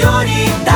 prioridade está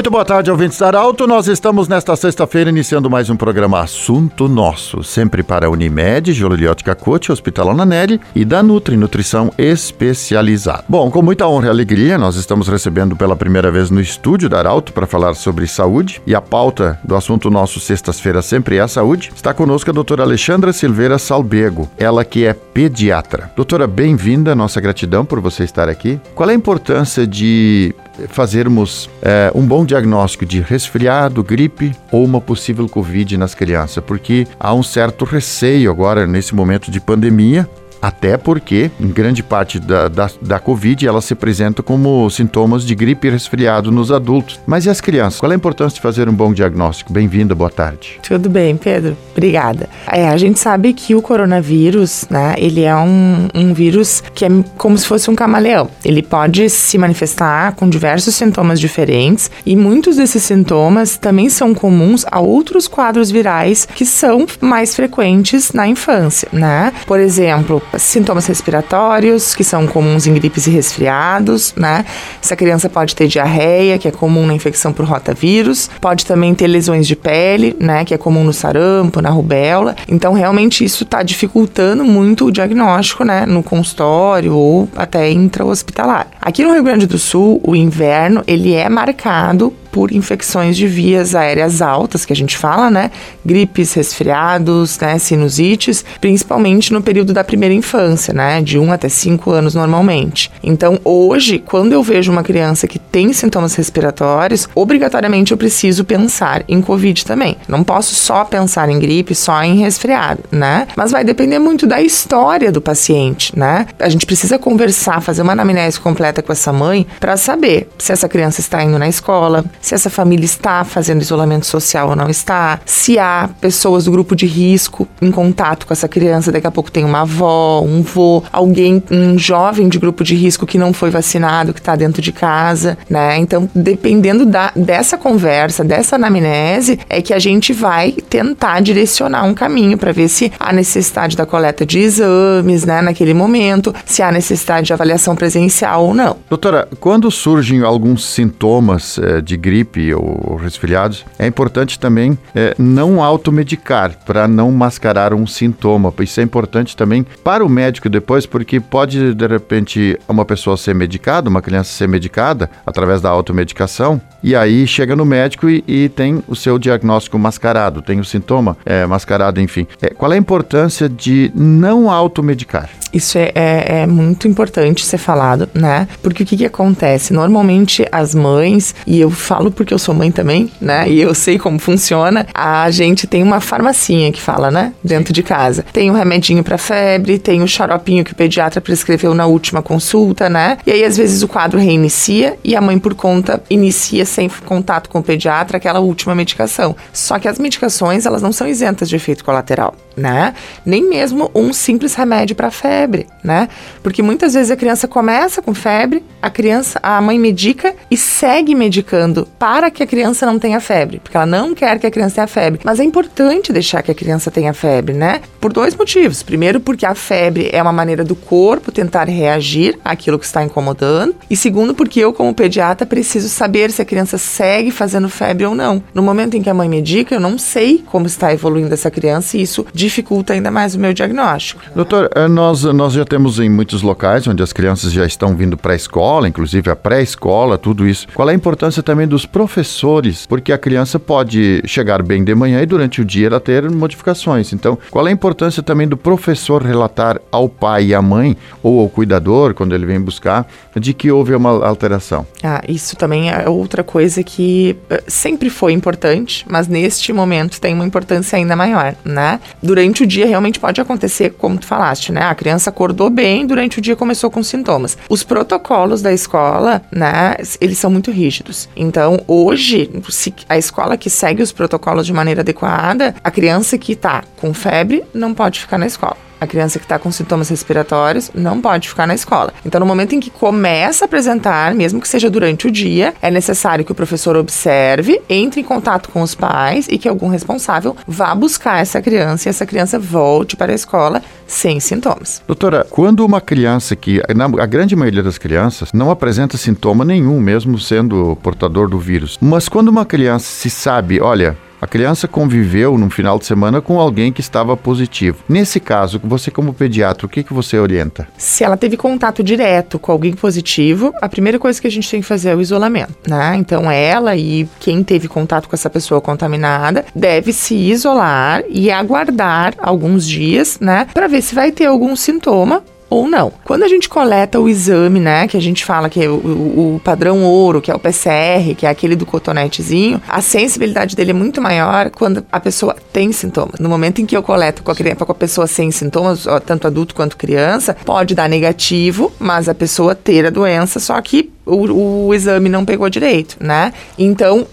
Muito boa tarde, ouvintes da Arauto. Nós estamos nesta sexta-feira iniciando mais um programa Assunto Nosso, sempre para a Unimed, Joliliotica Coach, Hospital Ananelli e da Nutri, Nutrição Especializada. Bom, com muita honra e alegria, nós estamos recebendo pela primeira vez no estúdio da Arauto para falar sobre saúde e a pauta do Assunto Nosso sextas-feiras sempre é a saúde. Está conosco a doutora Alexandra Silveira Salbego, ela que é pediatra. Doutora, bem-vinda, nossa gratidão por você estar aqui. Qual é a importância de fazermos é, um bom diagnóstico de resfriado, gripe ou uma possível Covid nas crianças, porque há um certo receio agora nesse momento de pandemia até porque, em grande parte da, da, da Covid, ela se apresenta como sintomas de gripe e resfriado nos adultos. Mas e as crianças? Qual é a importância de fazer um bom diagnóstico? Bem-vinda, boa tarde. Tudo bem, Pedro. Obrigada. É, a gente sabe que o coronavírus, né, ele é um, um vírus que é como se fosse um camaleão. Ele pode se manifestar com diversos sintomas diferentes e muitos desses sintomas também são comuns a outros quadros virais que são mais frequentes na infância, né? Por exemplo, sintomas respiratórios, que são comuns em gripes e resfriados, né? Essa criança pode ter diarreia, que é comum na infecção por rotavírus, pode também ter lesões de pele, né? Que é comum no sarampo, na rubéola. Então, realmente, isso está dificultando muito o diagnóstico, né? No consultório ou até intra-hospitalar. Aqui no Rio Grande do Sul, o inverno, ele é marcado por infecções de vias aéreas altas, que a gente fala, né? Gripes, resfriados, né? Sinusites, principalmente no período da primeira infância, né? De 1 até 5 anos normalmente. Então, hoje, quando eu vejo uma criança que tem sintomas respiratórios, obrigatoriamente eu preciso pensar em Covid também. Não posso só pensar em gripe, só em resfriado, né? Mas vai depender muito da história do paciente, né? A gente precisa conversar, fazer uma anamnese completa com essa mãe para saber se essa criança está indo na escola, se essa família está fazendo isolamento social ou não está, se há pessoas do grupo de risco em contato com essa criança, daqui a pouco tem uma avó, um vô, alguém, um jovem de grupo de risco que não foi vacinado, que está dentro de casa, né? Então, dependendo da, dessa conversa, dessa anamnese, é que a gente vai tentar direcionar um caminho para ver se há necessidade da coleta de exames, né, naquele momento, se há necessidade de avaliação presencial ou não. Doutora, quando surgem alguns sintomas eh, de gripe ou resfriados, é importante também é, não automedicar para não mascarar um sintoma. Isso é importante também para o médico depois, porque pode de repente uma pessoa ser medicada, uma criança ser medicada através da automedicação, e aí chega no médico e, e tem o seu diagnóstico mascarado, tem o sintoma é, mascarado, enfim. É, qual é a importância de não automedicar? Isso é, é, é, muito importante ser falado, né? Porque o que, que acontece? Normalmente as mães, e eu falo porque eu sou mãe também, né? E eu sei como funciona, a gente tem uma farmacinha que fala, né? Dentro de casa. Tem o um remedinho para febre, tem o xaropinho que o pediatra prescreveu na última consulta, né? E aí às vezes o quadro reinicia e a mãe por conta inicia sem contato com o pediatra aquela última medicação. Só que as medicações, elas não são isentas de efeito colateral, né? Nem mesmo um simples remédio para febre, né? Porque muitas vezes a criança começa com febre, a criança, a mãe medica e segue medicando para que a criança não tenha febre, porque ela não quer que a criança tenha febre. Mas é importante deixar que a criança tenha febre, né? Por dois motivos. Primeiro, porque a febre é uma maneira do corpo tentar reagir àquilo que está incomodando, e segundo, porque eu como pediatra preciso saber se a criança criança segue fazendo febre ou não. No momento em que a mãe medica, eu não sei como está evoluindo essa criança e isso dificulta ainda mais o meu diagnóstico. Doutor, eh, nós, nós já temos em muitos locais onde as crianças já estão vindo para a escola, inclusive a pré-escola, tudo isso. Qual é a importância também dos professores? Porque a criança pode chegar bem de manhã e durante o dia ela ter modificações. Então, qual é a importância também do professor relatar ao pai e à mãe ou ao cuidador, quando ele vem buscar, de que houve uma alteração? Ah, isso também é outra coisa que eh, sempre foi importante, mas neste momento tem uma importância ainda maior, né? Durante o dia realmente pode acontecer, como tu falaste, né? A criança acordou bem, durante o dia começou com sintomas. Os protocolos da escola, né, eles são muito rígidos. Então, hoje, se a escola que segue os protocolos de maneira adequada, a criança que tá com febre não pode ficar na escola a criança que está com sintomas respiratórios não pode ficar na escola. Então, no momento em que começa a apresentar, mesmo que seja durante o dia, é necessário que o professor observe, entre em contato com os pais e que algum responsável vá buscar essa criança e essa criança volte para a escola sem sintomas. Doutora, quando uma criança que, na, a grande maioria das crianças, não apresenta sintoma nenhum, mesmo sendo portador do vírus, mas quando uma criança se sabe, olha, a criança conviveu no final de semana com alguém que estava positivo. Nesse caso, você como pediatra, o que, que você orienta? Se ela teve contato direto com alguém positivo, a primeira coisa que a gente tem que fazer é o isolamento, né? Então ela e quem teve contato com essa pessoa contaminada deve se isolar e aguardar alguns dias, né, para ver se vai ter algum sintoma ou não. Quando a gente coleta o exame, né, que a gente fala que é o, o, padrão ouro, que é o PCR, que é aquele do cotonetezinho, a sensibilidade dele é muito maior quando a pessoa tem sintomas. No momento em que eu coleto com a, criança, com a pessoa sem sintomas, tanto adulto quanto criança, pode dar negativo, mas a pessoa ter a doença, só que o, o exame não pegou direito, né? Então,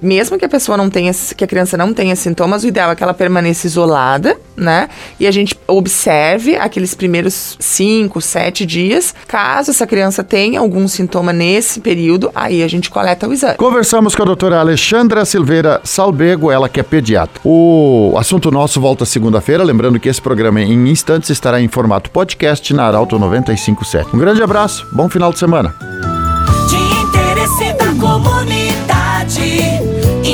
mesmo que a pessoa não tenha, que a criança não tenha sintomas, o ideal é que ela permaneça isolada, né? E a gente observe aqueles primeiros 5, 7 dias. Caso essa criança tenha algum sintoma nesse período, aí a gente coleta o exame. Conversamos com a doutora Alexandra Silveira Salbego, ela que é pediatra. O assunto nosso volta segunda-feira, lembrando que esse programa em instantes estará em formato podcast na Arauto 957. Um grande abraço, bom final de semana.